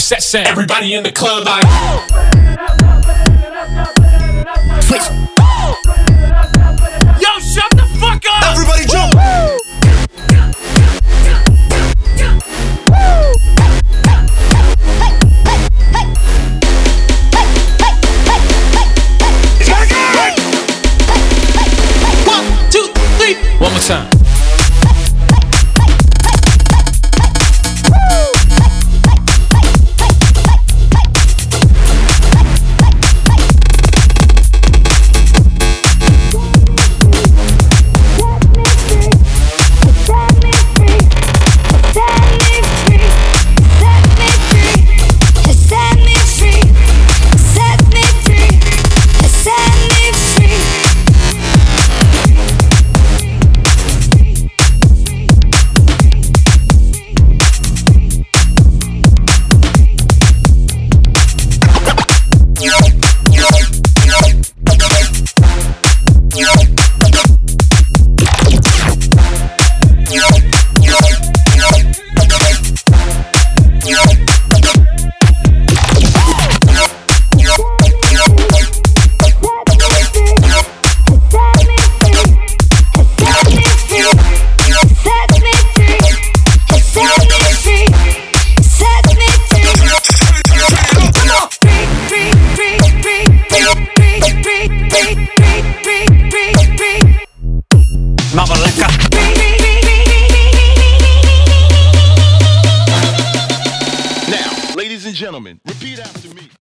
set sound. Everybody in the club like. Twitch. Yo, shut the fuck up! Everybody jump. One, two, three. One more time. Gentlemen, repeat after